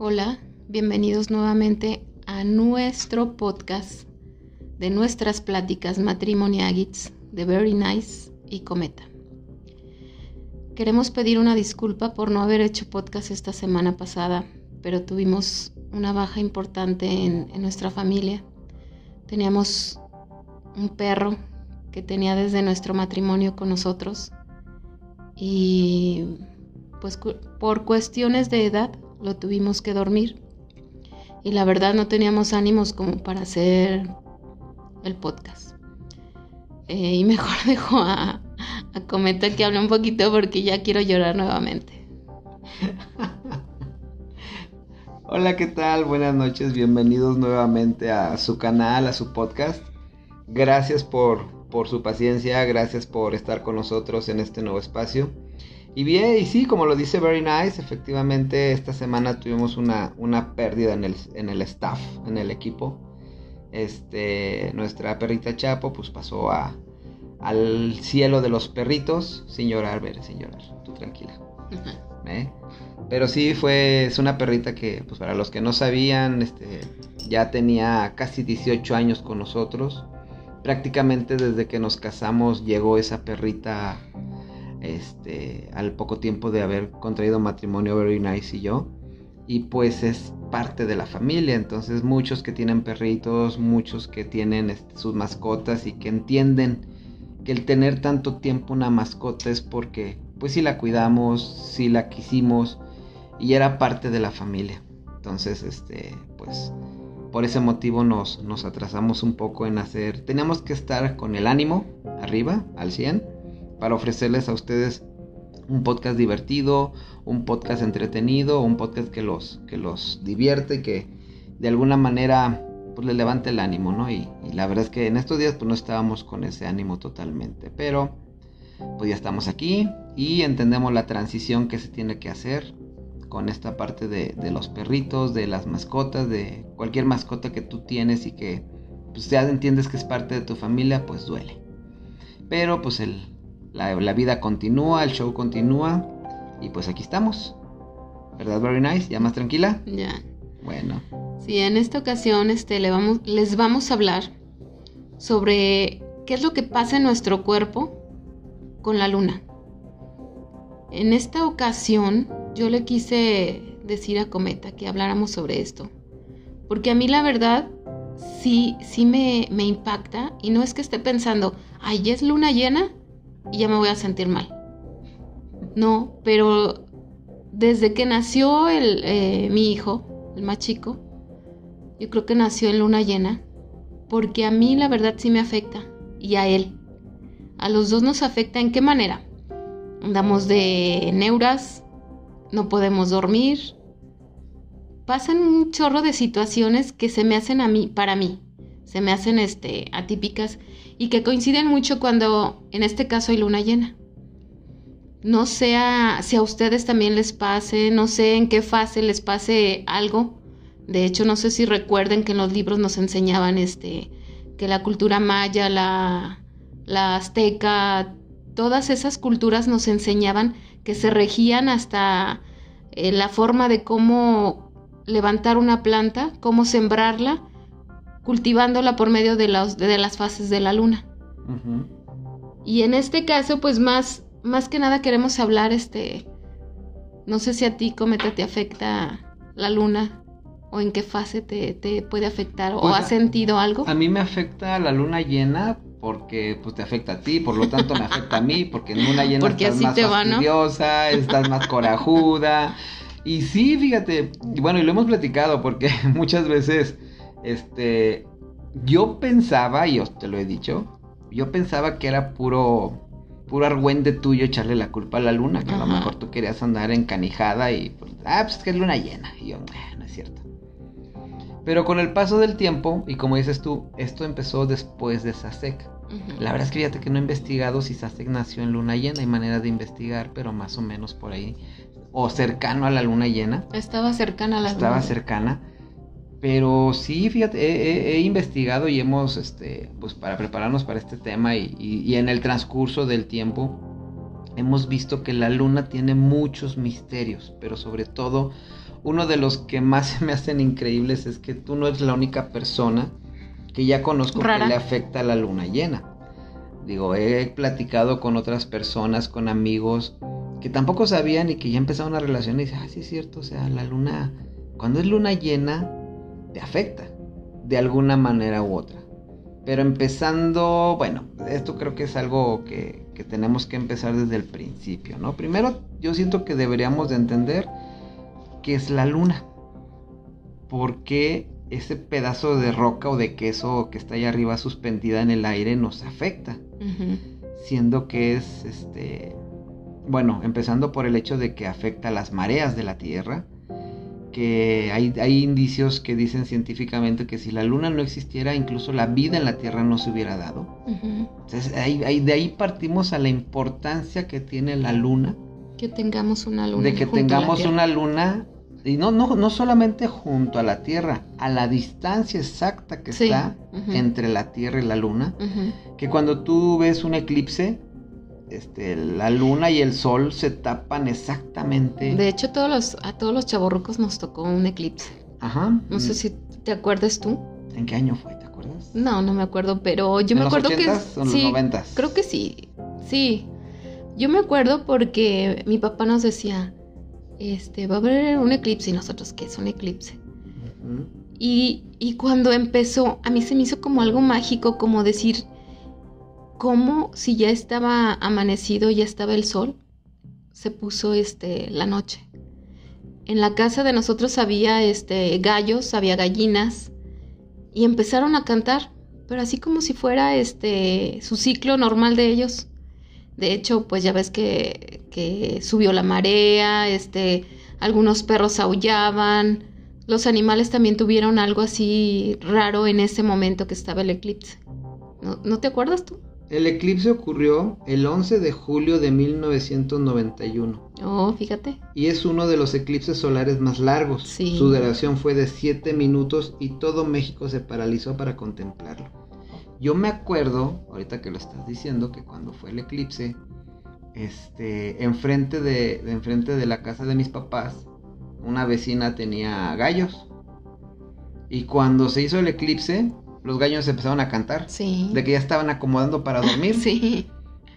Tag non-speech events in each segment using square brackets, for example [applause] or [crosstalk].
Hola, bienvenidos nuevamente a nuestro podcast de nuestras pláticas matrimoniagits de Very Nice y Cometa. Queremos pedir una disculpa por no haber hecho podcast esta semana pasada, pero tuvimos una baja importante en, en nuestra familia. Teníamos un perro que tenía desde nuestro matrimonio con nosotros y pues por cuestiones de edad lo tuvimos que dormir y la verdad no teníamos ánimos como para hacer el podcast. Eh, y [laughs] mejor dejo a, a Cometa que hable un poquito porque ya quiero llorar nuevamente. [laughs] Hola, ¿qué tal? Buenas noches, bienvenidos nuevamente a su canal, a su podcast. Gracias por, por su paciencia, gracias por estar con nosotros en este nuevo espacio. Y bien, y sí, como lo dice Very Nice, efectivamente esta semana tuvimos una, una pérdida en el, en el staff, en el equipo. Este, nuestra perrita Chapo pues pasó a, al cielo de los perritos sin llorar, ver, sin llorar, tú tranquila. ¿Eh? Pero sí fue, es una perrita que, pues para los que no sabían, este, ya tenía casi 18 años con nosotros. Prácticamente desde que nos casamos llegó esa perrita este, al poco tiempo de haber contraído matrimonio Very Nice y yo. Y pues es parte de la familia, entonces muchos que tienen perritos, muchos que tienen este, sus mascotas y que entienden que el tener tanto tiempo una mascota es porque pues si la cuidamos, si la quisimos y era parte de la familia. Entonces, este, pues por ese motivo nos, nos atrasamos un poco en hacer, teníamos que estar con el ánimo arriba, al 100 para ofrecerles a ustedes un podcast divertido, un podcast entretenido, un podcast que los, que los divierte que de alguna manera pues les levante el ánimo, ¿no? Y, y, la verdad es que en estos días pues no estábamos con ese ánimo totalmente, pero pues ya estamos aquí y entendemos la transición que se tiene que hacer con esta parte de, de los perritos, de las mascotas, de cualquier mascota que tú tienes y que pues ya entiendes que es parte de tu familia, pues duele. Pero pues el, la, vida continúa, el show continúa y pues aquí estamos. ¿Verdad, Very Nice? ¿Ya más tranquila? Ya. Bueno. Sí, en esta ocasión este, le vamos, les vamos a hablar sobre qué es lo que pasa en nuestro cuerpo con la luna. En esta ocasión yo le quise decir a Cometa que habláramos sobre esto. Porque a mí la verdad sí, sí me, me impacta y no es que esté pensando, ay, es luna llena y ya me voy a sentir mal. No, pero desde que nació el, eh, mi hijo, el más chico, yo creo que nació en luna llena, porque a mí la verdad sí me afecta, y a él. A los dos nos afecta en qué manera. Andamos de neuras, no podemos dormir. Pasan un chorro de situaciones que se me hacen a mí, para mí, se me hacen este, atípicas y que coinciden mucho cuando en este caso hay luna llena. No sé si a ustedes también les pase, no sé en qué fase les pase algo. De hecho, no sé si recuerden que en los libros nos enseñaban este que la cultura maya, la, la azteca, todas esas culturas nos enseñaban que se regían hasta eh, la forma de cómo levantar una planta, cómo sembrarla cultivándola por medio de, de las fases de la luna. Y en este caso, pues más, más que nada queremos hablar, este, no sé si a ti, Cometa, te afecta la luna o en qué fase te, te puede afectar o pues has sentido algo. A mí me afecta la luna llena porque pues te afecta a ti, por lo tanto me afecta a mí, porque en luna llena porque estás más te fastidiosa, estás más corajuda. Y sí, fíjate, bueno, y lo hemos platicado porque [laughs] muchas veces este, yo pensaba, y os te lo he dicho, yo pensaba que era puro, puro argüende tuyo echarle la culpa a la luna, que a lo mejor tú querías andar encanijada y, pues, ah, pues es que es luna llena. Y yo, no es cierto. Pero con el paso del tiempo, y como dices tú, esto empezó después de Sasek. La verdad es que fíjate que no he investigado si Sasek nació en luna llena, hay manera de investigar, pero más o menos por ahí. O cercano a la luna llena. Estaba cercana a la Estaba cercana. Pero sí, fíjate, he, investigado y hemos, este, pues para prepararnos para este tema y, en el transcurso del tiempo, hemos visto que la luna tiene muchos misterios, pero sobre todo uno de los que más me hacen increíbles es que tú no eres la única persona que ya conozco que le afecta a la luna llena. Digo, he platicado con otras personas, con amigos que tampoco sabían y que ya empezaron una relación y dicen, ah, sí es cierto, o sea, la luna, cuando es luna llena, te afecta de alguna manera u otra. Pero empezando, bueno, esto creo que es algo que, que tenemos que empezar desde el principio, ¿no? Primero, yo siento que deberíamos de entender qué es la luna. ¿Por qué ese pedazo de roca o de queso que está ahí arriba suspendida en el aire nos afecta? Siendo que es, este, bueno, empezando por el hecho de que afecta las mareas de la Tierra, que hay, hay, indicios que dicen científicamente que si la luna no existiera, incluso la vida en la Tierra no se hubiera dado. Entonces, de ahí partimos a la importancia que tiene la luna. Que tengamos una luna. De que tengamos una luna, y no, no, no solamente junto a la Tierra, a la distancia exacta que está entre la Tierra y la luna, que cuando tú ves un eclipse, este, la luna y el sol se tapan exactamente. De hecho, todos los, a todos los chavorrucos nos tocó un eclipse. Ajá. No sé si te acuerdas tú. ¿En qué año fue? ¿Te acuerdas? No, no me acuerdo, pero yo me acuerdo que. ¿O los sí, Creo que sí. Sí. Yo me acuerdo porque mi papá nos decía, este, va a haber un eclipse y nosotros, ¿qué es un eclipse? y, y cuando empezó, a mí se me hizo como algo mágico, como decir, cómo si ya estaba amanecido, ya estaba el sol, se puso este la noche. En la casa de nosotros había este gallos, había gallinas y empezaron a cantar, pero así como si fuera este su ciclo normal de ellos. De hecho, pues ya ves que, que subió la marea, este, algunos perros aullaban, los animales también tuvieron algo así raro en ese momento que estaba el eclipse. ¿No, ¿no te acuerdas tú? El eclipse ocurrió el 11 de julio de 1991. Oh, fíjate. Y es uno de los eclipses solares más largos. Su duración fue de 7 minutos y todo México se paralizó para contemplarlo. Yo me acuerdo, ahorita que lo estás diciendo, que cuando fue el eclipse, este, enfrente de, de enfrente de la casa de mis papás, una vecina tenía gallos. Y cuando se hizo el eclipse, los gallos empezaron a cantar. Sí. De que ya estaban acomodando para dormir. [laughs] sí.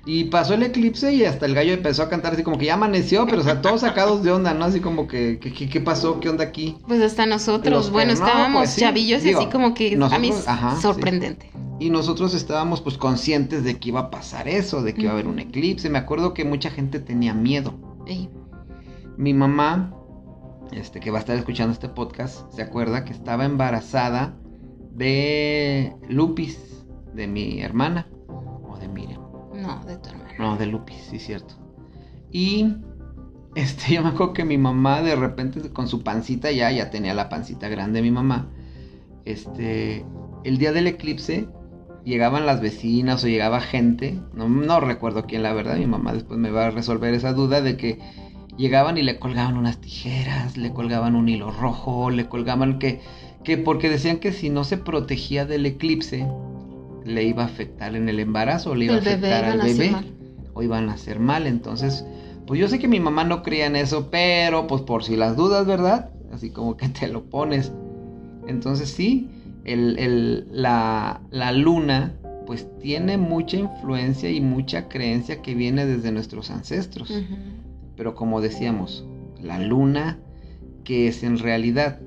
Y pasó el eclipse y hasta el gallo empezó a cantar así como que ya amaneció, pero o sea, todos sacados de onda, ¿no? Así como que, ¿qué pasó? ¿Qué onda aquí? Pues hasta nosotros, bueno, estábamos pues chavillos y así como que a mí sorprendente. Y nosotros estábamos pues conscientes de que iba a pasar eso, de que iba a haber un eclipse. Me acuerdo que mucha gente tenía miedo. Mi mamá, este, que va a estar escuchando este podcast, se acuerda que estaba embarazada de Lupis, de mi hermana, o de Miriam. No, de tu hermana. No, de Lupis, sí, cierto. Y este, [laughs] yo me acuerdo que mi mamá de repente con su pancita ya, ya tenía la pancita grande mi mamá. Este, el día del eclipse llegaban las vecinas o llegaba gente, no, no recuerdo quién la verdad, mi mamá después me va a resolver esa duda de que llegaban y le colgaban unas tijeras, le colgaban un hilo rojo, le colgaban que que porque decían que si no se protegía del eclipse, le iba a afectar en el embarazo, le iba a afectar al bebé, o iban a hacer mal. Entonces, pues yo sé que mi mamá no creía en eso, pero pues por si las dudas, ¿verdad? Así como que te lo pones. Entonces sí, el, la, la luna pues tiene mucha influencia y mucha creencia que viene desde nuestros ancestros. Pero como decíamos, la luna, que es en realidad?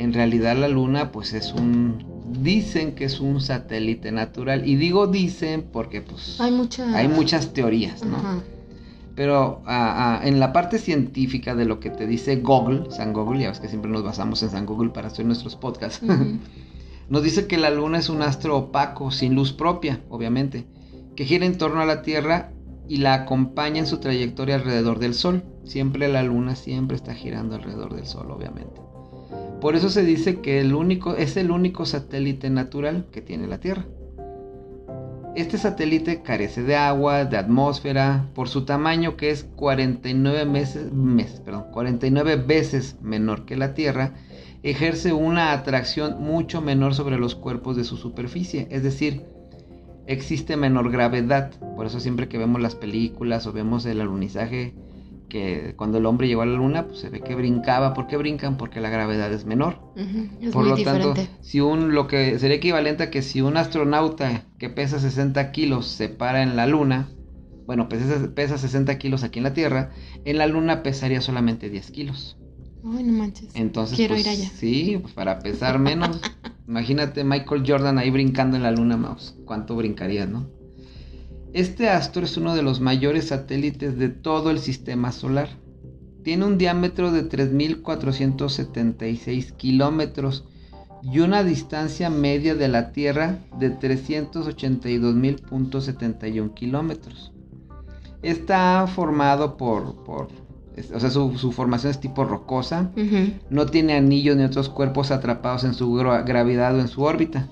En realidad la luna pues es un dicen que es un satélite natural y digo dicen porque pues hay, muchas hay muchas teorías, ¿no? Pero en la parte científica de lo que te dice Google, San Google, ya ves que siempre nos basamos en San Google para hacer nuestros podcasts, [laughs] nos dice que la luna es un astro opaco, sin luz propia, obviamente, que gira en torno a la Tierra y la acompaña en su trayectoria alrededor del Sol. Siempre la luna siempre está girando alrededor del Sol, obviamente. Por eso se dice que el único, es el único satélite natural que tiene la Tierra. Este satélite carece de agua, de atmósfera, por su tamaño que es 49, meses, 49 veces menor que la Tierra, ejerce una atracción mucho menor sobre los cuerpos de su superficie, es decir, existe menor gravedad. Por eso siempre que vemos las películas o vemos el alunizaje, que cuando el hombre llegó a la luna, pues se ve que brincaba. ¿Por qué brincan? Porque la gravedad es menor. Por lo tanto, si un, lo que sería equivalente a que si un astronauta que pesa 60 kilos se para en la luna, bueno, pesa, pesa 60 kilos aquí en la Tierra, en la luna pesaría solamente 10 kilos. Ay, no manches. Entonces, Quiero pues, ir allá. Sí, pues para pesar menos. [laughs] Imagínate Michael Jordan ahí brincando en la luna, mouse. ¿Cuánto brincaría, no? Este astro es uno de los mayores satélites de todo el sistema solar. Tiene un diámetro de 3.476 kilómetros y una distancia media de la Tierra de 382.71 kilómetros. Está formado por, por o sea, su, su, formación es tipo rocosa, no tiene anillos ni otros cuerpos atrapados en su gra- gravedad o en su órbita.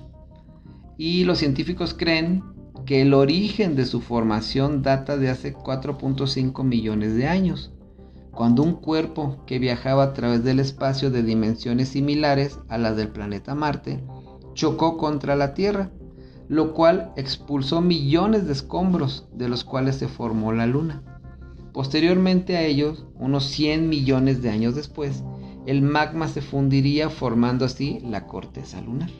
Y los científicos creen que el origen de su formación data de hace 4.5 millones de años, cuando un cuerpo que viajaba a través del espacio de dimensiones similares a las del planeta Marte chocó contra la Tierra, lo cual expulsó millones de escombros de los cuales se formó la Luna. Posteriormente a ellos, unos 100 millones de años después, el magma se fundiría formando así la corteza lunar.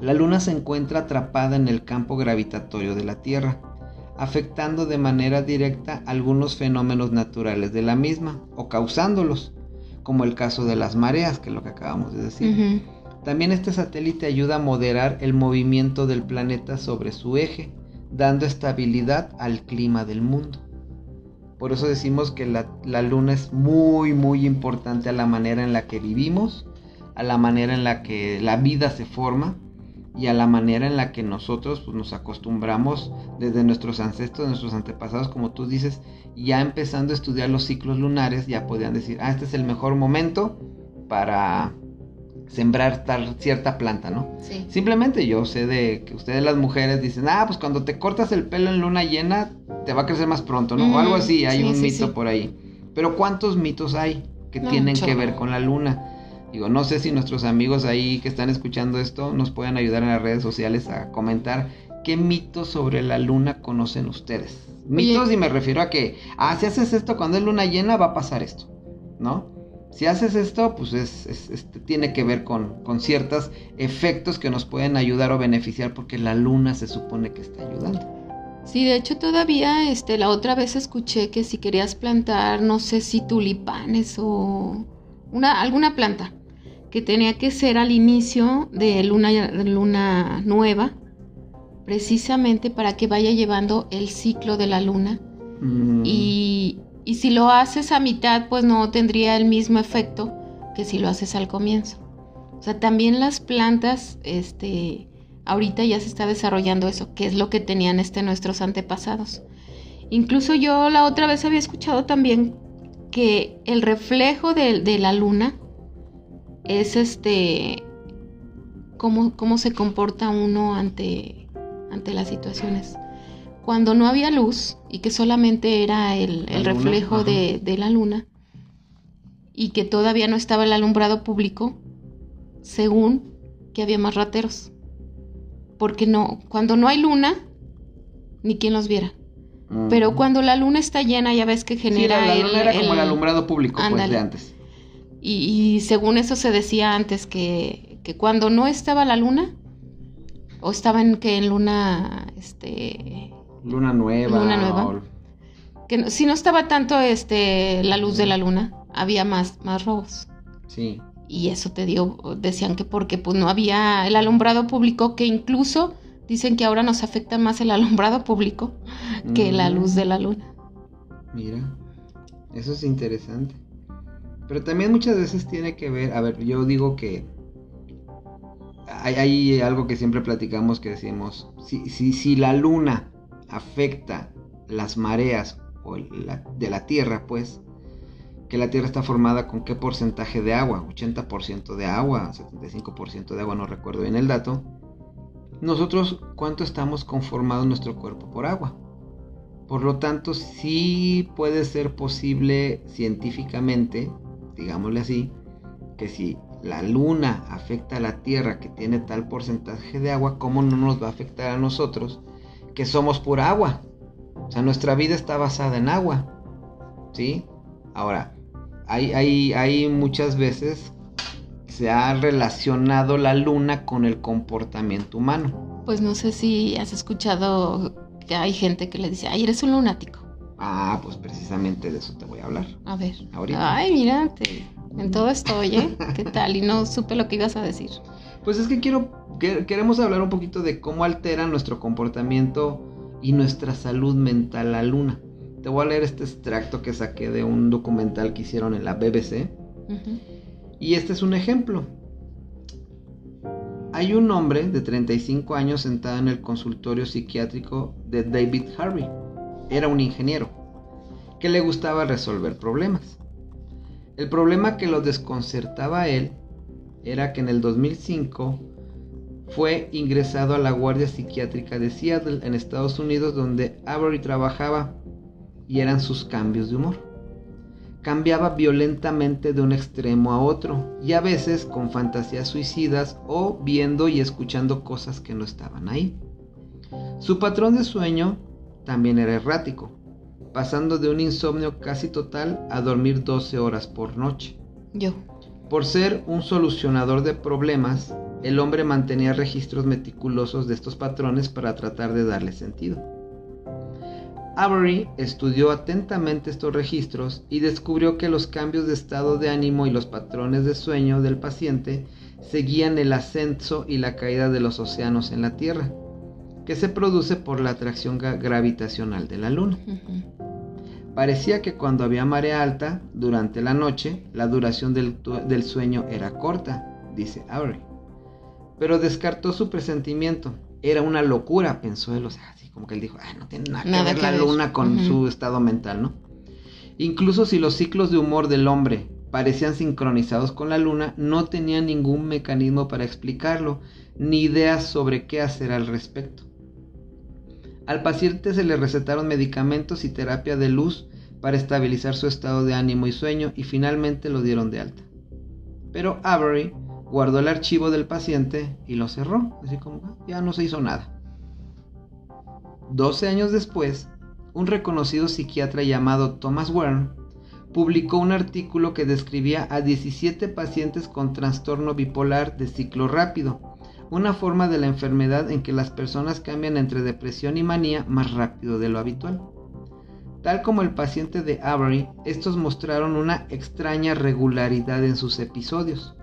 La Luna se encuentra atrapada en el campo gravitatorio de la Tierra, afectando de manera directa algunos fenómenos naturales de la misma o causándolos, como el caso de las mareas, que es lo que acabamos de decir. También este satélite ayuda a moderar el movimiento del planeta sobre su eje, dando estabilidad al clima del mundo. Por eso decimos que la, la luna es muy, muy importante a la manera en la que vivimos, a la manera en la que la vida se forma y a la manera en la que nosotros pues, nos acostumbramos desde nuestros ancestros, nuestros antepasados, como tú dices, ya empezando a estudiar los ciclos lunares, ya podían decir, ah, este es el mejor momento para sembrar tal cierta planta, ¿no? Sí. Simplemente yo sé de que ustedes las mujeres dicen, ah, pues cuando te cortas el pelo en luna llena, te va a crecer más pronto, ¿no? O algo Ujú, así, hay sí, un sí, mito por ahí. Pero ¿cuántos mitos hay que No, tienen que ver con la luna? Digo, no sé si nuestros amigos ahí que están escuchando esto nos pueden ayudar en las redes sociales a comentar qué mitos sobre la luna conocen ustedes. Mitos y me refiero a que, ah, si haces esto cuando es luna llena va a pasar esto, ¿no? Si haces esto, pues es, es- este, tiene que ver con, con ciertos efectos que nos pueden ayudar o beneficiar porque la luna se supone que está ayudando. Sí, de hecho todavía este la otra vez escuché que si querías plantar, no sé si tulipanes o una alguna planta que tenía que ser al inicio de luna luna nueva, precisamente para que vaya llevando el ciclo de la luna Mm, y, y si lo haces a mitad, pues no tendría el mismo efecto que si lo haces al comienzo. O sea, también las plantas, este, ahorita ya se está desarrollando eso, que es lo que tenían este nuestros antepasados. Incluso yo la otra vez había escuchado también que el reflejo de, de la luna es este cómo, cómo se comporta uno ante, ante las situaciones. Cuando no había luz y que solamente era el, el reflejo de, de la luna y que todavía no estaba el alumbrado público, según que había más rateros. Porque no, cuando no hay luna, ni quien los viera. Pero cuando la luna está llena, ya ves que Sí, genera la, la el, era como el el- alumbrado público pues, de antes. Y, y según eso se decía antes que, que cuando no estaba la luna, o estaba en que en luna, este, Luna nueva. Luna nueva. o- que no- si no estaba tanto este la luz de la luna, había más, más robos. Sí. Y eso te dio, decían que porque pues no había el alumbrado público, que incluso dicen que ahora nos afecta más el [laughs] alumbrado público que la luz de la luna. Mira, eso es interesante. Pero también muchas veces tiene que ver, a ver, yo digo que hay, algo que siempre platicamos que decimos, si, si, si la luna afecta las mareas o de la Tierra, pues, que la Tierra está formada con qué porcentaje de agua, 80% de agua, 75% de agua, no recuerdo bien el dato. Nosotros, ¿cuánto estamos conformados nuestro cuerpo por agua? Por lo tanto, sí puede ser posible científicamente, digámosle así, que si la luna afecta a la Tierra que tiene tal porcentaje de agua, ¿cómo no nos va a afectar a nosotros que somos pura agua? O sea, nuestra vida está basada en agua. ¿Sí? Ahora, hay, hay, hay muchas veces se ha relacionado la luna con el comportamiento humano. Pues no sé si has escuchado que hay gente que le dice, ay, eres un lunático. Ah, pues precisamente de eso te voy a hablar. A ver. Ay, mira, en todo estoy, ¿eh? ¿Qué tal? Y no supe lo que ibas a decir. Pues es que quiero, queremos hablar un poquito de cómo altera nuestro comportamiento y nuestra salud mental la luna. Te voy a leer este extracto que saqué de un documental que hicieron en la BBC. Y este es un ejemplo. Hay un hombre de 35 años sentado en el consultorio psiquiátrico de David Harvey. Era un ingeniero que le gustaba resolver problemas. El problema que lo desconcertaba a él era que en el 2005 fue ingresado a la Guardia Psiquiátrica de Seattle en Estados Unidos donde Avery trabajaba y eran sus cambios de humor cambiaba violentamente de un extremo a otro, y a veces con fantasías suicidas o viendo y escuchando cosas que no estaban ahí. Su patrón de sueño también era errático, pasando de un insomnio casi total a dormir 12 horas por noche. Yo. Por ser un solucionador de problemas, el hombre mantenía registros meticulosos de estos patrones para tratar de darle sentido. Avery estudió atentamente estos registros y descubrió que los cambios de estado de ánimo y los patrones de sueño del paciente seguían el ascenso y la caída de los océanos en la Tierra, que se produce por la atracción gravitacional de la Luna. Parecía que cuando había marea alta, durante la noche, la duración del, del sueño era corta, dice Avery. Pero descartó su presentimiento. Era una locura, pensó él. O sea, como que él dijo, no tiene nada, que ver la luna con su estado mental, ¿no? Incluso si los ciclos de humor del hombre parecían sincronizados con la luna, no tenía ningún mecanismo para explicarlo, ni ideas sobre qué hacer al respecto. Al paciente se le recetaron medicamentos y terapia de luz para estabilizar su estado de ánimo y sueño y finalmente lo dieron de alta. Pero Avery guardó el archivo del paciente y lo cerró, así como ah, ya no se hizo nada. 12 años después, un reconocido psiquiatra llamado Thomas Wern publicó un artículo que describía a 17 pacientes con trastorno bipolar de ciclo rápido, una forma de la enfermedad en que las personas cambian entre depresión y manía más rápido de lo habitual. Tal como el paciente de Avery, estos mostraron una extraña regularidad en sus episodios.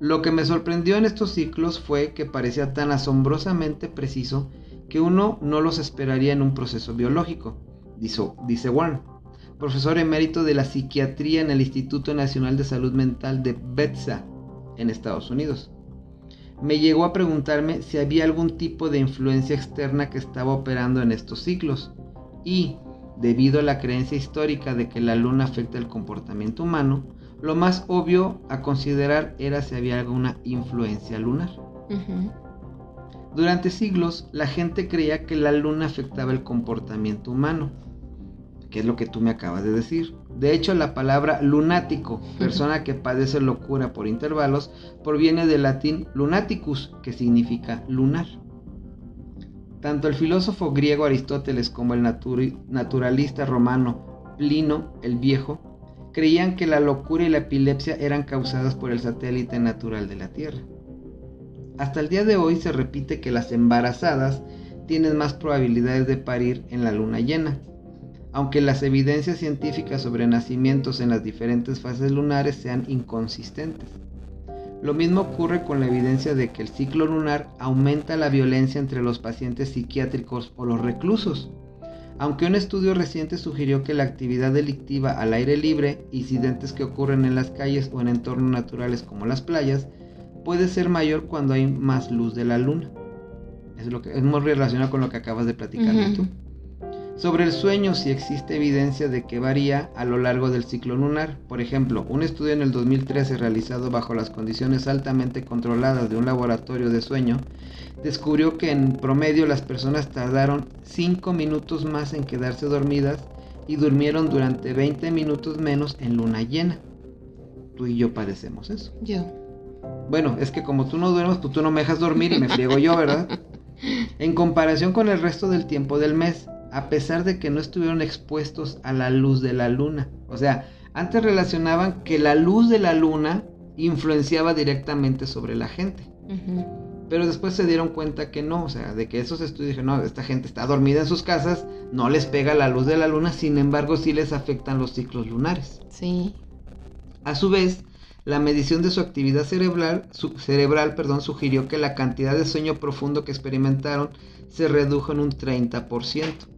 Lo que me sorprendió en estos ciclos fue que parecía tan asombrosamente preciso que uno no los esperaría en un proceso biológico, dice, Warren, profesor emérito de la psiquiatría en el Instituto Nacional de Salud Mental de Bethesda, en Estados Unidos. Me llegó a preguntarme si había algún tipo de influencia externa que estaba operando en estos ciclos y, debido a la creencia histórica de que la luna afecta el comportamiento humano, lo más obvio a considerar era si había alguna influencia lunar. Durante siglos, la gente creía que la luna afectaba el comportamiento humano, que es lo que tú me acabas de decir. De hecho, la palabra lunático, persona que padece locura por intervalos, proviene del latín lunaticus, que significa lunar. Tanto el filósofo griego Aristóteles como el naturalista romano Plino el Viejo creían que la locura y la epilepsia eran causadas por el satélite natural de la Tierra. Hasta el día de hoy se repite que las embarazadas tienen más probabilidades de parir en la luna llena, aunque las evidencias científicas sobre nacimientos en las diferentes fases lunares sean inconsistentes. Lo mismo ocurre con la evidencia de que el ciclo lunar aumenta la violencia entre los pacientes psiquiátricos o los reclusos. Aunque un estudio reciente sugirió que la actividad delictiva al aire libre, incidentes que ocurren en las calles o en entornos naturales como las playas, puede ser mayor cuando hay más luz de la luna. Es, lo que, es muy relacionado con lo que acabas de platicar tú. Sobre el sueño, si existe evidencia de que varía a lo largo del ciclo lunar. Por ejemplo, un estudio en el 2013 realizado bajo las condiciones altamente controladas de un laboratorio de sueño descubrió que en promedio las personas tardaron 5 minutos más en quedarse dormidas y durmieron durante 20 minutos menos en luna llena. Tú y yo padecemos eso. Yo. Bueno, es que como tú no duermes, pues tú no me dejas dormir y me [laughs] friego yo, ¿verdad? En comparación con el resto del tiempo del mes, a pesar de que no estuvieron expuestos a la luz de la luna. O sea, antes relacionaban que la luz de la luna influenciaba directamente sobre la gente. Pero después se dieron cuenta que no, o sea, de que esos estudios dijeron, no, esta gente está dormida en sus casas, no les pega la luz de la luna, sin embargo sí les afectan los ciclos lunares. Sí. A su vez, la medición de su actividad cerebral, cerebral perdón, sugirió que la cantidad de sueño profundo que experimentaron se redujo en un 30%.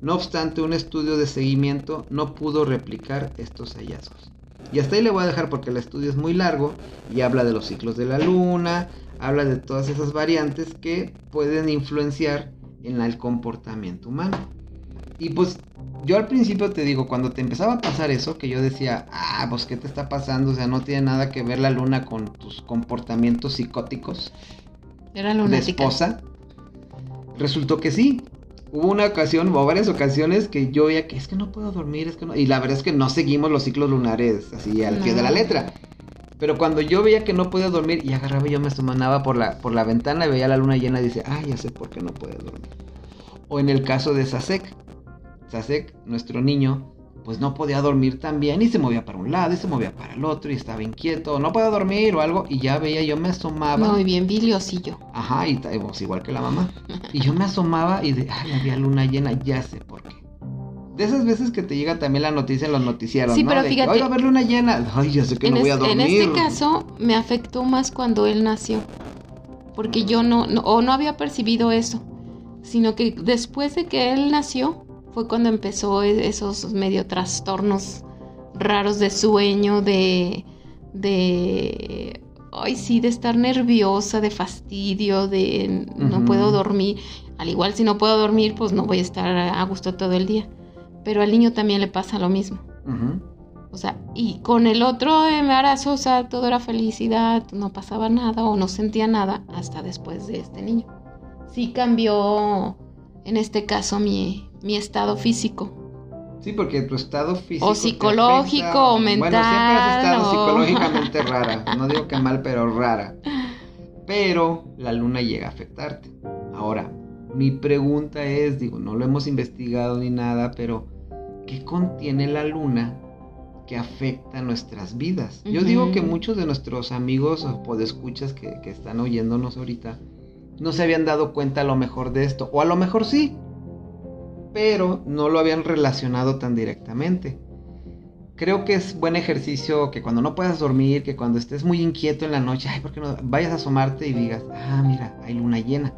No obstante, un estudio de seguimiento no pudo replicar estos hallazgos. Y hasta ahí le voy a dejar porque el estudio es muy largo y habla de los ciclos de la luna, habla de todas esas variantes que pueden influenciar en el comportamiento humano. Y pues yo al principio te digo, cuando te empezaba a pasar eso, que yo decía, ah, pues qué te está pasando, o sea, no tiene nada que ver la luna con tus comportamientos psicóticos. Era luna de esposa. Resultó que sí. Hubo una ocasión, o varias ocasiones, que yo veía que es que no puedo dormir, es que no. Y la verdad es que no seguimos los ciclos lunares así al pie de la letra. Pero cuando yo veía que no podía dormir y agarraba y yo me asomanaba por la, por la ventana y veía la luna llena y decía, ah, ya sé por qué no puede dormir. O en el caso de Sasek. Sasek, nuestro niño, pues no podía dormir tan bien y se movía para un lado y se movía para el otro y estaba inquieto, no podía dormir o algo y ya veía, yo me asomaba. Muy bien, biliosillo. Ajá, y pues, igual que la mamá. Y yo me asomaba y de, ay, había luna llena, ya sé por qué de esas veces que te llega también la noticia en los noticieros, sí, pero fíjate. Hoy va a haber luna llena. Ay, ya sé que no voy a dormir. En este caso, me afectó más cuando él nació. Porque yo no, o no había percibido eso. Sino que después de que él nació, fue cuando empezó e, esos medio trastornos raros de sueño, de. de. Ay, sí, de estar nerviosa, de fastidio, de no puedo dormir. Al igual si no puedo dormir, pues no voy a estar a gusto todo el día pero al niño también le pasa lo mismo. O sea, y con el otro embarazo, o sea, todo era felicidad, no pasaba nada o no sentía nada hasta después de este niño. Sí cambió, en este caso, mi, mi estado físico. Sí, porque tu estado físico. O psicológico, o mental. Bueno, siempre has estado psicológicamente [laughs] rara. No digo que mal, pero rara. Pero la luna llega a afectarte. Ahora, mi pregunta es, digo, no lo hemos investigado ni nada, pero ¿qué contiene la luna que afecta nuestras vidas? Yo digo que muchos de nuestros amigos o podescuchas que, que están oyéndonos ahorita no se habían dado cuenta a lo mejor de esto, o a lo mejor sí, pero no lo habían relacionado tan directamente. Creo que es buen ejercicio que cuando no puedas dormir, que cuando estés muy inquieto en la noche, ay, ¿por qué no? Vayas a asomarte y digas, ah, mira, hay luna llena.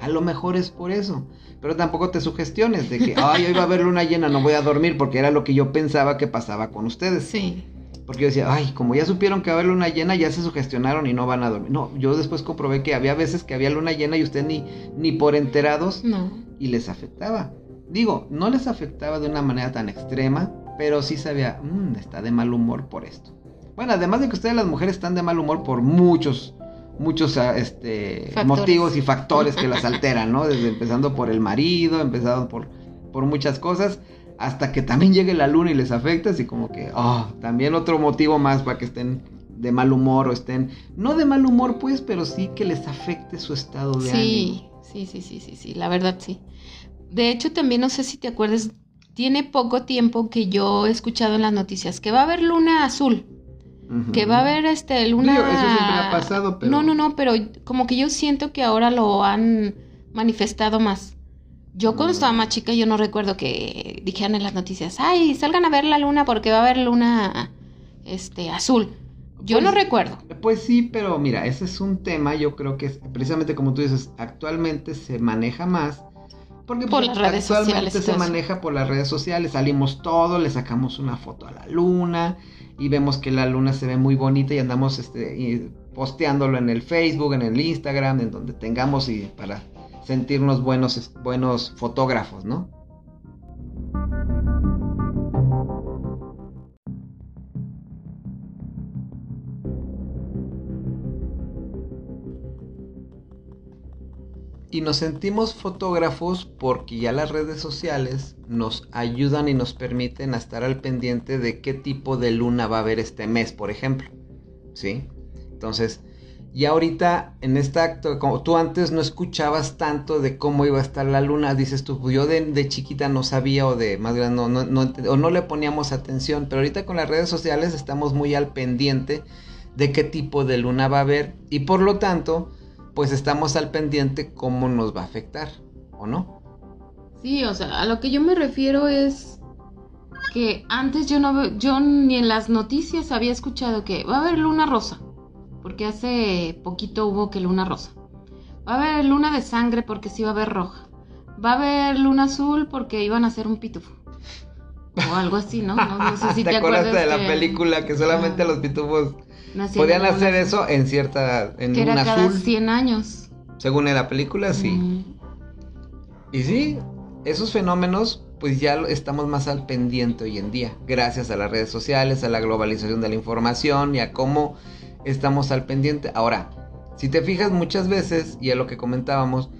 A lo mejor es por eso. Pero tampoco te sugestiones de que, ay, hoy va a haber luna llena, no voy a dormir, porque era lo que yo pensaba que pasaba con ustedes. Sí. Porque yo decía, ay, como ya supieron que va a haber luna llena, ya se sugestionaron y no van a dormir. No, yo después comprobé que había veces que había luna llena y usted ni, ni por enterados no. y les afectaba. Digo, no les afectaba de una manera tan extrema, pero sí sabía, mmm, está de mal humor por esto. Bueno, además de que ustedes las mujeres están de mal humor por muchos muchos ah, este, motivos y factores que las [laughs] alteran, ¿no? Desde empezando por el marido, empezando por, por muchas cosas, hasta que también llegue la luna y les afecta, así como que, oh, también otro motivo más para que estén de mal humor o estén, no de mal humor pues, pero sí que les afecte su estado de ánimo. Sí, sí, sí, sí, sí, la verdad sí. De hecho, también no sé si te acuerdas, tiene poco tiempo que yo he escuchado en las noticias que va a haber luna azul que va a haber este luna. eso siempre ha pasado, pero. No, no, no, pero como que yo siento que ahora lo han manifestado más. Yo cuando estaba más chica, yo no recuerdo que dijeran en las noticias, ay, salgan a ver la luna porque va a haber luna este azul. Yo no pues, recuerdo. Pues sí, pero mira, ese es un tema, yo creo que es, precisamente como tú dices, actualmente se maneja más. Porque por pues, las redes actualmente se maneja por las redes sociales, salimos todos, le sacamos una foto a la luna, y vemos que la luna se ve muy bonita y andamos este, posteándolo en el Facebook, en el Instagram, en donde tengamos y para sentirnos buenos, buenos fotógrafos, ¿no? Y nos sentimos fotógrafos porque ya las redes sociales nos ayudan y nos permiten estar al pendiente de qué tipo de luna va a haber este mes, por ejemplo. ¿Sí? Entonces, Y ahorita, en este acto, como tú antes no escuchabas tanto de cómo iba a estar la luna, dices tú, pues yo de, chiquita no sabía o de más grande no, no, o no le poníamos atención, pero ahorita con las redes sociales estamos muy al pendiente de qué tipo de luna va a haber y por lo tanto, pues estamos al pendiente cómo nos va a afectar, ¿o no? Sí, o sea, a lo que yo me refiero es que antes yo no yo ni en las noticias había escuchado que va a haber luna rosa porque hace poquito hubo que luna rosa. Va a haber luna de sangre porque sí va a haber roja. Va a haber luna azul porque iban a hacer un pitufo. O algo así, ¿no? No, sé si [laughs] te, acuerdas de la película que solamente los pitufos podían hacer eso en cierta en que era cada 100 años. Según la película, sí. Y sí, esos fenómenos pues ya estamos más al pendiente hoy en día, gracias a las redes sociales, a la globalización de la información y a cómo estamos al pendiente. Ahora, si te fijas muchas veces, y a lo que comentábamos,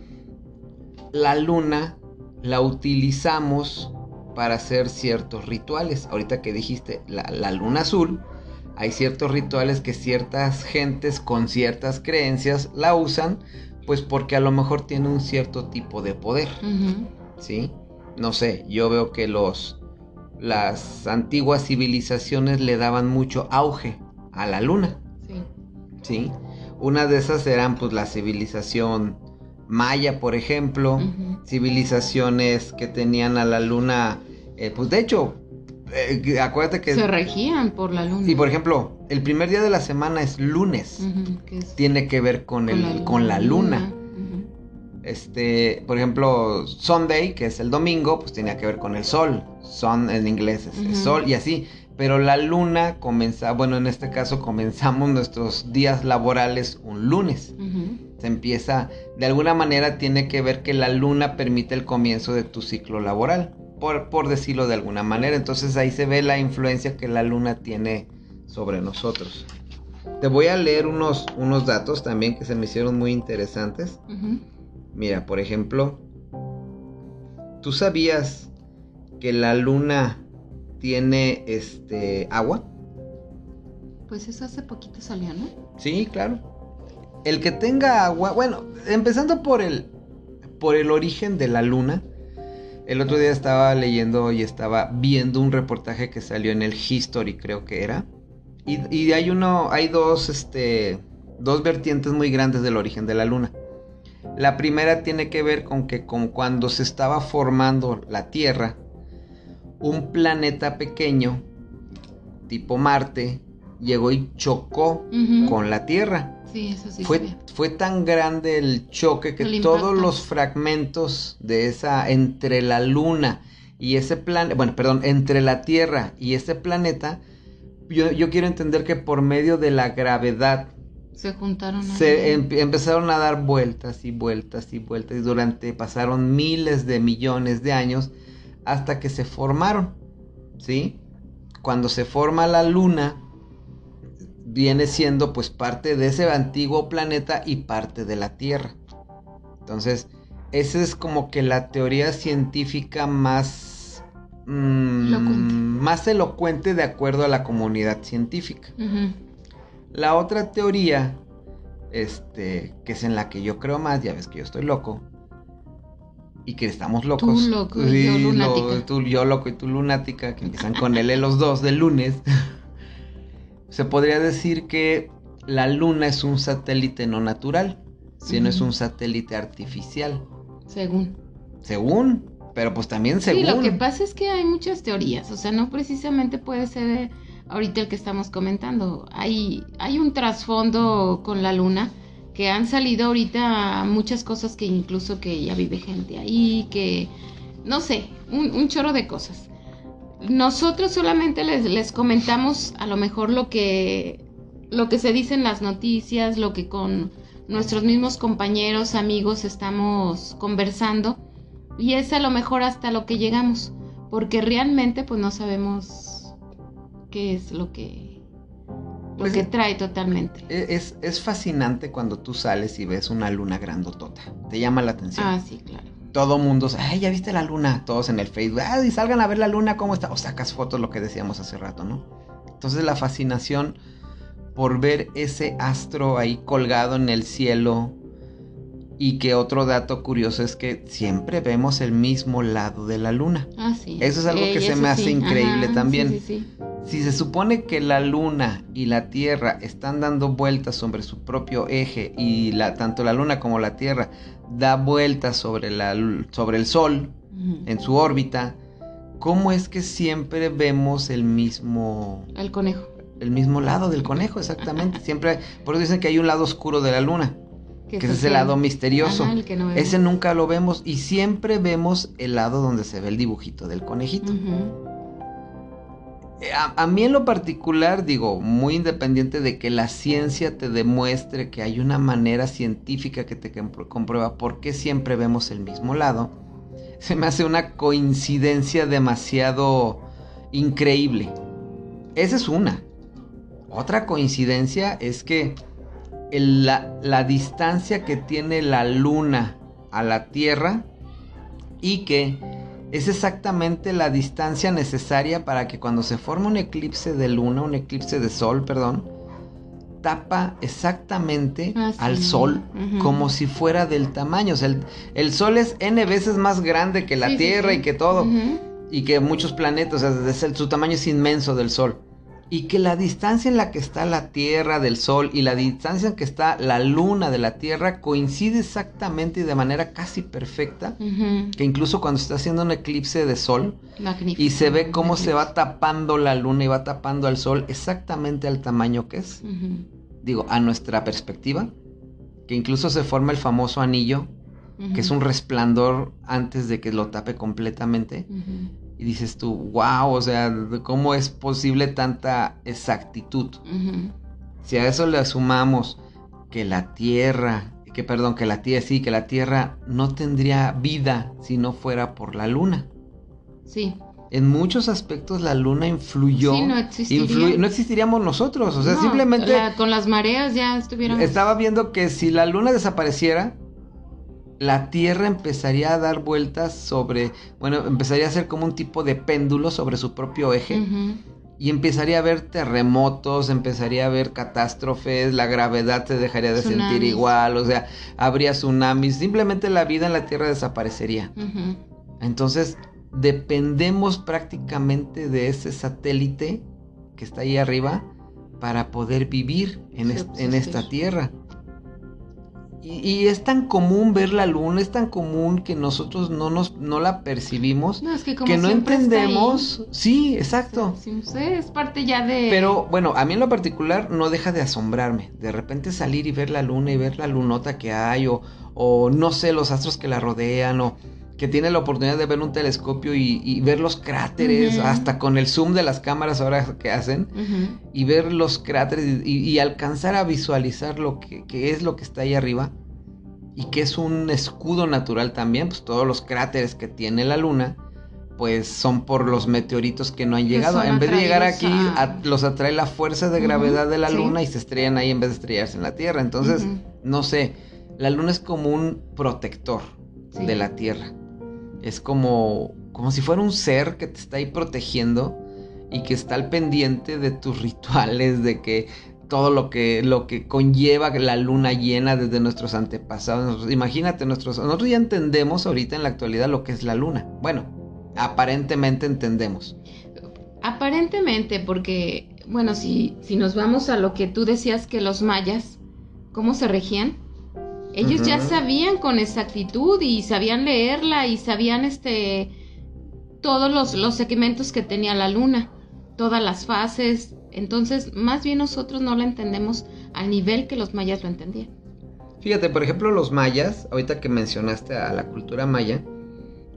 la luna la utilizamos para hacer ciertos rituales. Ahorita que dijiste la, luna azul, hay ciertos rituales que ciertas gentes con ciertas creencias la usan, pues porque a lo mejor tiene un cierto tipo de poder. ¿Sí? No sé, yo veo que los las antiguas civilizaciones le daban mucho auge a la luna. ¿sí? Una de esas eran pues la civilización maya, por ejemplo, civilizaciones que tenían a la luna, eh, pues de hecho, eh, acuérdate que... Se regían por la luna. Y por ejemplo, el primer día de la semana es lunes, tiene que ver con, el, con la luna. Este, por ejemplo, Sunday, que es el domingo, pues tenía que ver con el sol. Son en inglés es sol y así pero la luna comienza, bueno, en este caso [laughs] comenzamos nuestros días laborales un lunes. Se empieza, de alguna manera tiene que ver que la luna permite el comienzo de tu ciclo laboral, por, por decirlo de alguna manera. Entonces ahí se ve la influencia que la luna tiene sobre nosotros. Te voy a leer unos, unos datos también que se me hicieron muy interesantes. Mira, por ejemplo, ¿tú sabías que la luna tiene este agua. Pues eso hace poquito salió, ¿no? Sí, claro. El que tenga agua, bueno, empezando por el por el origen de la luna. El otro día estaba leyendo y estaba viendo un reportaje que salió en el History, creo que era. Y, y hay uno, hay dos, este, dos vertientes muy grandes del origen de la luna. La primera tiene que ver con que con cuando se estaba formando la Tierra, un planeta pequeño, tipo Marte, llegó y chocó con la Tierra. Sí, eso sí. Fue, fue tan grande el choque que todos los fragmentos de esa, entre la Luna y ese planeta, bueno, perdón, entre la Tierra y ese planeta, yo, yo, quiero entender que por medio de la gravedad se juntaron. Se empezaron a dar vueltas y vueltas y vueltas y durante pasaron miles de millones de años hasta que se formaron, ¿sí? Cuando se forma la luna, viene siendo pues parte de ese antiguo planeta y parte de la Tierra. Entonces, esa es como que la teoría científica más... Mm, más elocuente de acuerdo a la comunidad científica. La otra teoría, este, que es en la que yo creo más, ya ves que yo estoy loco, y que estamos locos. Tú loco y yo lunática. tú, yo loco y tú lunática, que empiezan con L los dos del lunes. [laughs] Se podría decir que la luna es un satélite no natural, sino es un satélite artificial. Según. Según, pero pues también según. Sí, lo que pasa es que hay muchas teorías, o sea, no precisamente puede ser eh, ahorita el que estamos comentando. Hay, hay un trasfondo con la luna que han salido ahorita muchas cosas que incluso que ya vive gente ahí, que no sé, un, chorro de cosas. Nosotros solamente les, les, comentamos a lo mejor lo que, lo que se dice en las noticias, lo que con nuestros mismos compañeros, amigos estamos conversando y es a lo mejor hasta lo que llegamos, porque realmente pues no sabemos qué es lo que pues que trae totalmente. E, es, es fascinante cuando tú sales y ves una luna grandotota. Te llama la atención. Ah, sí, claro. Todo mundo, ay, ya viste la luna. Todos en el Facebook, ay, salgan a ver la luna, cómo está. O sacas fotos, lo que decíamos hace rato, ¿no? Entonces la fascinación por ver ese astro ahí colgado en el cielo. Y que otro dato curioso es que siempre vemos el mismo lado de la luna. Ah, sí. Eso es algo Eh, que y se me hace sí. increíble Ajá, también. Sí, sí. Si se supone que la luna y la tierra están dando vueltas sobre su propio eje y la, tanto la luna como la tierra da vueltas sobre, la, sobre el sol en su órbita, ¿cómo es que siempre vemos el mismo, El conejo. el mismo lado del conejo? Exactamente. [laughs] Siempre, por eso dicen que hay un lado oscuro de la luna, que ese es el lado misterioso. Ajá, el que no. Ese nunca lo vemos y siempre vemos el lado donde se ve el dibujito del conejito. Eh, A, a mí en lo particular, digo, muy independiente de que la ciencia te demuestre que hay una manera científica que te comprueba por qué siempre vemos el mismo lado, se me hace una coincidencia demasiado increíble. Esa es una. Otra coincidencia es que el- la, la distancia que tiene la luna a la Tierra y que es exactamente la distancia necesaria para que cuando se forma un eclipse de luna, un eclipse de sol, perdón, tapa exactamente Ah, sí. al sol como si fuera del tamaño. O sea, el, el sol es n veces más grande que la Sí, Tierra sí. y que todo y que muchos planetas, o sea, su tamaño es inmenso del Sol. Y que la distancia en la que está la Tierra del Sol y la distancia en que está la Luna de la Tierra coincide exactamente y de manera casi perfecta. Que incluso cuando está haciendo un eclipse de Sol Magnífico. y se ve cómo se va tapando la Luna y va tapando al Sol exactamente al tamaño que es. Digo, a nuestra perspectiva. Que incluso se forma el famoso anillo, que es un resplandor antes de que lo tape completamente. Y dices tú, wow, o sea, ¿cómo es posible tanta exactitud? Si a eso le sumamos que la Tierra, que perdón, que la Tierra, sí, que la Tierra no tendría vida si no fuera por la Luna. Sí. En muchos aspectos la Luna influyó. Sí, no existiría. no existiríamos nosotros, o sea, No, simplemente la- con las mareas ya estuviéramos. estaba viendo que si la Luna desapareciera, la Tierra empezaría a dar vueltas sobre, bueno, empezaría a ser como un tipo de péndulo sobre su propio eje. Y empezaría a haber terremotos, empezaría a haber catástrofes, la gravedad se dejaría de sentir igual, o sea, habría tsunamis, simplemente la vida en la Tierra desaparecería. Entonces, dependemos prácticamente de ese satélite que está ahí arriba para poder vivir en, est- en esta. Tierra. Y, y es tan común ver la luna, es tan común que nosotros no, nos, no la percibimos, No, es que como que no entendemos. Sí, exacto. sí, sí, es parte ya de. Pero bueno, a mí en lo particular no deja de asombrarme. De repente salir y ver la luna y ver la lunota que hay, o, o no sé, los astros que la rodean, o que tiene la oportunidad de ver un telescopio y, y ver los cráteres, hasta con el zoom de las cámaras ahora que hacen, y ver los cráteres y, y alcanzar a visualizar lo que, que es lo que está ahí arriba, y que es un escudo natural también, pues todos los cráteres que tiene la luna. Pues son por los meteoritos que no han Que llegado. En vez de llegar aquí, a- los atrae la fuerza de gravedad de la sí. luna y se estrellan ahí en vez de estrellarse en la Tierra. Entonces, no sé, la luna es como un protector Sí. de la Tierra. Es como, como si fuera un ser que te está ahí protegiendo y que está al pendiente de tus [laughs] rituales, de que todo lo que, lo que conlleva la luna llena desde nuestros antepasados. Imagínate, nuestros, nosotros ya entendemos ahorita en la actualidad lo que es la luna. Bueno, aparentemente entendemos. Aparentemente, porque, bueno, si, si nos vamos a lo que tú decías que los mayas, ¿cómo se regían? Ellos ya sabían con exactitud y sabían leerla y sabían este todos los, los segmentos que tenía la luna, todas las fases. Entonces, más bien nosotros no la entendemos al nivel que los mayas lo entendían. Fíjate, por ejemplo, los mayas, ahorita que mencionaste a la cultura maya,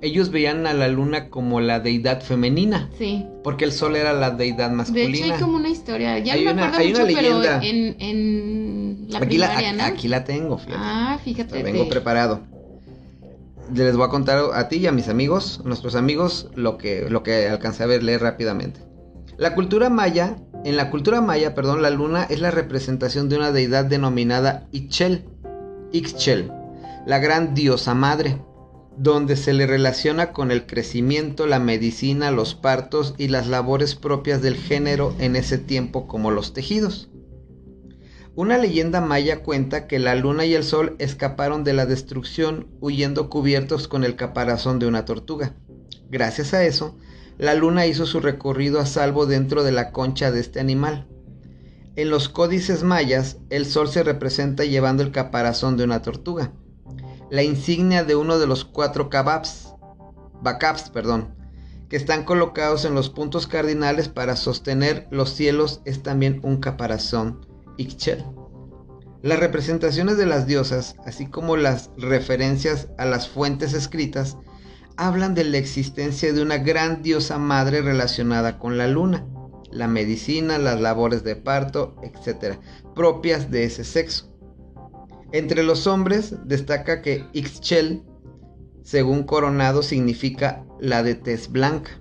ellos veían a la luna como la deidad femenina, Sí. porque el sol era la deidad De masculina. hecho, hay como una historia. Ya Hay no me una- acuerdo hay mucho, una pero en, en la aquí, la, aquí- ¿no? aquí la tengo, fíjate. Ah, fíjate. La vengo de- preparado. Les voy a contar a ti y a mis amigos, nuestros amigos, lo que, lo que alcancé a ver leer rápidamente. La cultura maya, en la cultura maya, perdón, la luna es la representación de una deidad denominada Ixchel, Ixchel, la gran diosa madre, donde se le relaciona con el crecimiento, la medicina, los partos y las labores propias del género en ese tiempo como los tejidos. Una leyenda maya cuenta que la luna y el sol escaparon de la destrucción huyendo cubiertos con el caparazón de una tortuga. Gracias a eso, la luna hizo su recorrido a salvo dentro de la concha de este animal. En los códices mayas, el sol se representa llevando el caparazón de una tortuga, la insignia de uno de los cuatro kababs, bacabs, perdón, que están colocados en los puntos cardinales para sostener los cielos es también un caparazón Ixchel. Las representaciones de las diosas, así como las referencias a las fuentes escritas, hablan de la existencia de una gran diosa madre relacionada con la luna, la medicina, las labores de parto, etc., propias de ese sexo. Entre los hombres destaca que Ixchel según Coronado, significa la de tez blanca.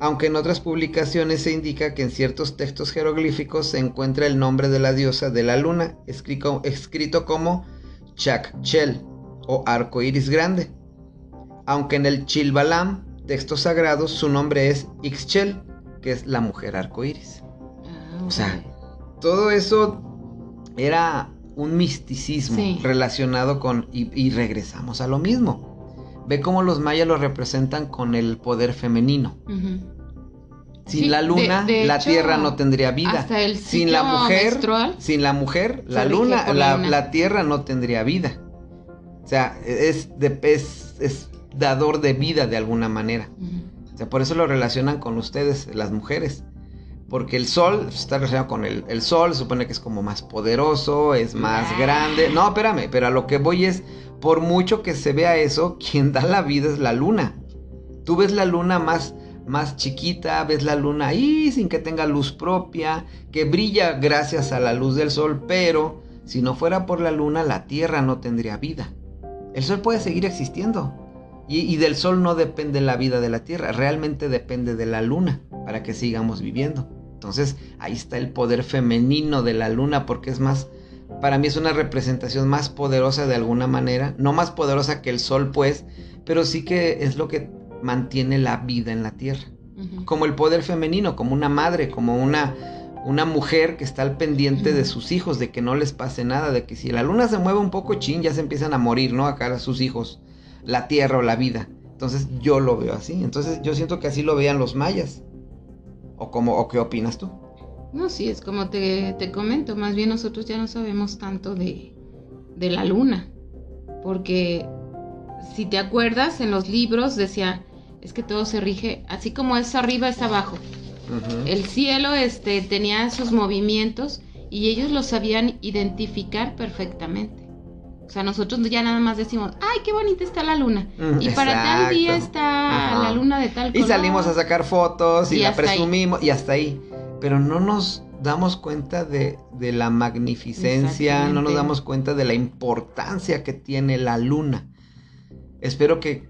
Aunque en otras publicaciones se indica que en ciertos textos jeroglíficos se encuentra el nombre de la diosa de la luna, escrito, escrito como Chakchel o arco iris grande. Aunque en el Chilbalam, texto sagrado, su nombre es Ixchel, que es la mujer arco iris. Ah, o sea, todo eso era un misticismo relacionado con. y regresamos a lo mismo Ve cómo los mayas lo representan con el poder femenino. Sin la luna, la tierra no tendría vida. sin la mujer, sin la mujer, la luna, la, tierra no tendría vida. O sea, es, es, dador de vida de alguna manera. O sea, por eso lo relacionan con ustedes, las mujeres. Porque el sol está relacionado con el, el sol, se supone que es como más poderoso, es más ah. grande. No, espérame, pero a lo que voy es, por mucho que se vea eso, [laughs] quien da la vida es la luna. Tú ves la luna más, más chiquita, ves la luna ahí sin que tenga luz propia, que brilla gracias a la luz del sol, pero si no fuera por la luna, la Tierra no tendría vida. El sol puede seguir existiendo. Y, y, del sol no depende la vida de la Tierra, realmente depende de la luna para que sigamos viviendo. Entonces ahí está el poder femenino de la luna porque es más para mí es una representación más poderosa de alguna manera, no más poderosa que el sol pues, pero sí que es lo que mantiene la vida en la tierra. Como el poder femenino, como una madre, como una, una mujer que está al pendiente de sus hijos, de que no les pase nada, de que si la luna se mueve un poco, chin, ya se empiezan a morir, ¿no? Acá a sus hijos, la tierra o la vida. Entonces yo lo veo así. Entonces yo siento que así lo veían los mayas. ¿O, como, o qué opinas tú? No, sí, es como te, comento, más bien nosotros ya no sabemos tanto de, la luna, porque si te acuerdas, en los libros decía, es que todo se rige, así como es arriba, es abajo. El cielo este, tenía esos movimientos y ellos lo sabían identificar perfectamente. O sea, nosotros ya nada más decimos, ay, qué bonita está la luna. Mm, y para tal día está la luna de tal color. Y salimos a sacar fotos y, la presumimos y hasta ahí pero no nos damos cuenta de, la magnificencia, no nos damos cuenta de la importancia que tiene la luna. Espero que,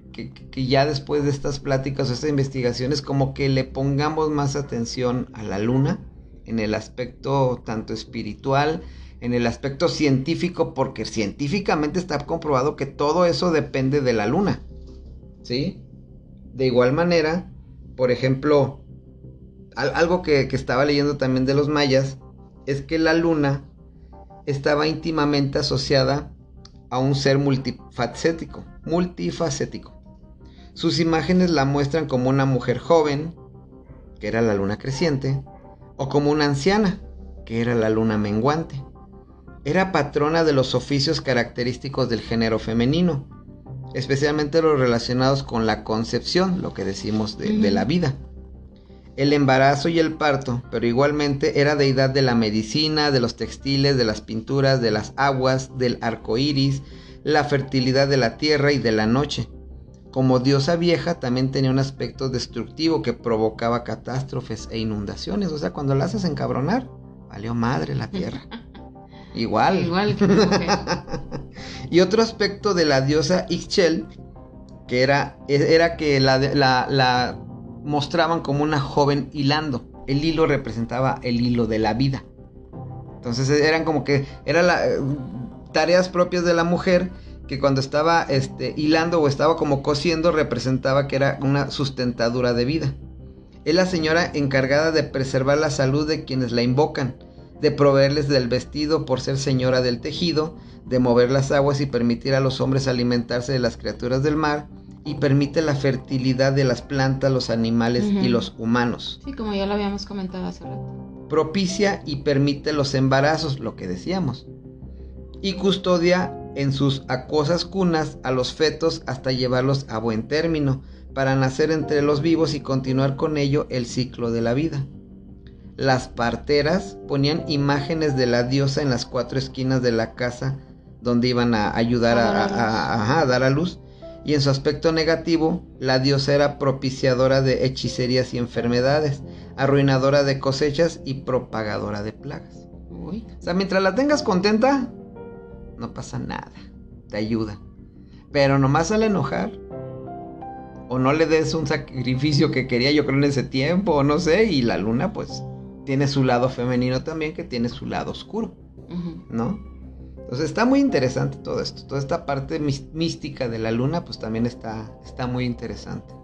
ya después de estas pláticas o estas investigaciones como que le pongamos más atención a la luna en el aspecto tanto espiritual, en el aspecto científico, porque científicamente está comprobado que todo eso depende de la luna. ¿Sí? De igual manera, por ejemplo, algo que, estaba leyendo también de los mayas es que la luna estaba íntimamente asociada a un ser multifacético, multifacético. Sus imágenes la muestran como una mujer joven, que era la luna creciente, o como una anciana, que era la luna menguante. Era patrona de los oficios característicos del género femenino, especialmente los relacionados con la concepción, lo que decimos de la vida el embarazo y el parto, pero igualmente era deidad de la medicina, de los textiles, de las pinturas, de las aguas, del arco iris, la fertilidad de la tierra y de la noche. Como diosa vieja también tenía un aspecto destructivo que provocaba catástrofes e inundaciones. O sea, cuando la haces encabronar, valió madre la tierra. [laughs] Igual. Igual [laughs] que Y otro aspecto de la diosa Ixchel, que era, era que la, la mostraban como una joven hilando. El hilo representaba el hilo de la vida. Entonces eran como que eran eh, tareas propias de la mujer que cuando estaba este, hilando o estaba como cosiendo representaba que era una sustentadura de vida. Es la señora encargada de preservar la salud de quienes la invocan, de proveerles del vestido por ser señora del tejido, de mover las aguas y permitir a los hombres alimentarse de las criaturas del mar, y permite la fertilidad de las plantas, los animales y los humanos. Sí, como ya lo habíamos comentado hace rato. Propicia y permite los embarazos, lo que decíamos. Y custodia en sus acuosas cunas a los fetos hasta llevarlos a buen término, para nacer entre los vivos y continuar con ello el ciclo de la vida. Las parteras ponían imágenes de la diosa en las cuatro esquinas de la casa donde iban a ayudar a, dar a luz. Y en su aspecto negativo, la diosa era propiciadora de hechicerías y enfermedades, arruinadora de cosechas y propagadora de plagas. O sea, mientras la tengas contenta, no pasa nada, te ayuda. Pero nomás al enojar, o no le des un sacrificio que quería yo creo en ese tiempo, o no sé, y la luna pues tiene su lado femenino también que tiene su lado oscuro, ¿no? Entonces está muy interesante todo esto, toda esta parte mística de la luna pues también está, está muy interesante.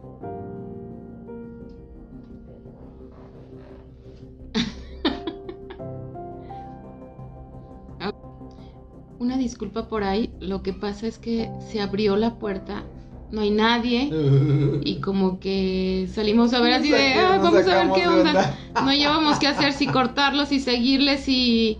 [laughs] Una disculpa por ahí, lo que pasa es que se abrió la puerta no hay nadie [laughs] y como que salimos a ver así de, ah, vamos a ver qué onda. No llevamos qué hacer, si cortarlos y seguirles y...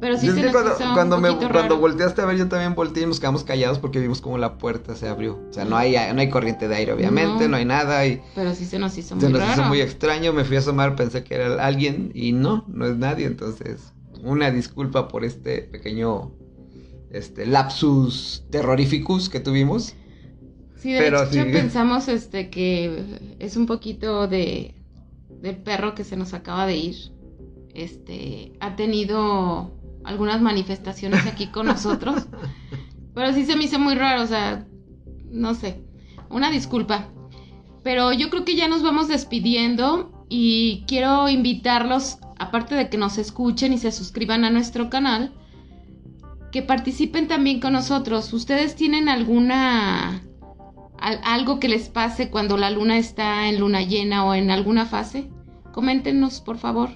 Pero sí se nos cuando, cuando, me, cuando volteaste a ver, yo también volteé y nos quedamos callados porque vimos como la puerta se abrió. O sea, no hay, no hay corriente de aire, obviamente, no, hay nada. Y pero sí se nos hizo muy Se nos hizo muy extraño, me fui a asomar, pensé que era alguien y no, no es nadie. Entonces, una disculpa por este pequeño este lapsus terrorificus que tuvimos. Sí, de Pero hecho pensamos este que es un poquito de del perro que se nos acaba de ir. Este ha tenido algunas manifestaciones aquí con nosotros. [laughs] Pero sí se me hizo muy raro, o sea, no sé. Una disculpa. Pero yo creo que ya nos vamos despidiendo y quiero invitarlos, aparte de que nos escuchen y se suscriban a nuestro canal, que participen también con nosotros. ¿Ustedes tienen alguna algo que les pase cuando la luna está en luna llena o en alguna fase, coméntenos por favor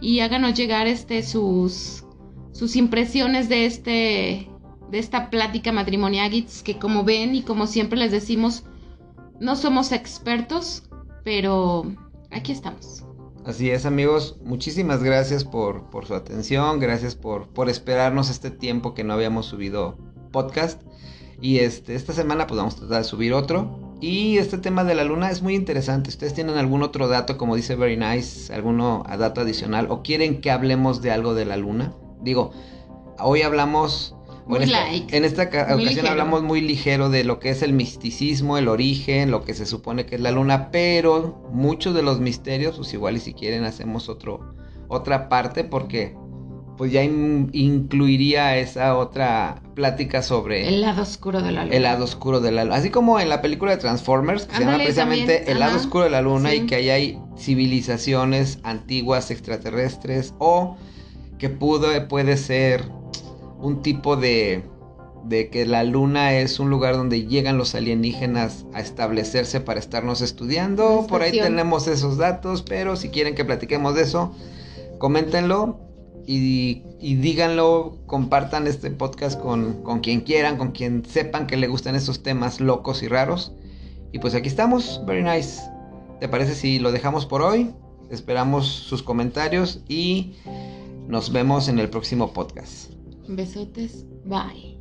y háganos llegar este sus sus impresiones de este de esta plática matrimonial que como ven y como siempre les decimos no somos expertos, pero aquí estamos. Así es amigos, muchísimas gracias por, por su atención, gracias por, por esperarnos este tiempo que no habíamos subido podcast. Y este, esta semana pues vamos a tratar de subir otro. Y este tema de la luna es muy interesante. ¿Ustedes tienen algún otro dato, como dice Very Nice, alguno dato adicional? ¿O quieren que hablemos de algo de la luna? Digo, hoy hablamos... en, esta, ocasión hablamos muy ligero de lo que es el misticismo, el origen, lo que se supone que es la luna, pero muchos de los misterios, pues igual y si quieren hacemos otro, otra parte porque pues ya incluiría esa otra plática sobre... El lado oscuro de la luna. El lado oscuro de la luna. Así como en la película de Transformers, que se llama precisamente El lado oscuro de la luna y que ahí hay civilizaciones antiguas extraterrestres o que pudo, puede ser un tipo de, de que la luna es un lugar donde llegan los alienígenas a establecerse para estarnos estudiando. Por ahí tenemos esos datos, pero si quieren que platiquemos de eso, coméntenlo y, díganlo, compartan este podcast con, con, quien quieran, con quien sepan que le gustan esos temas locos y raros. Y pues aquí estamos, very nice. ¿Te parece si lo dejamos por hoy? Esperamos sus comentarios y nos vemos en el próximo podcast. Besotes, bye.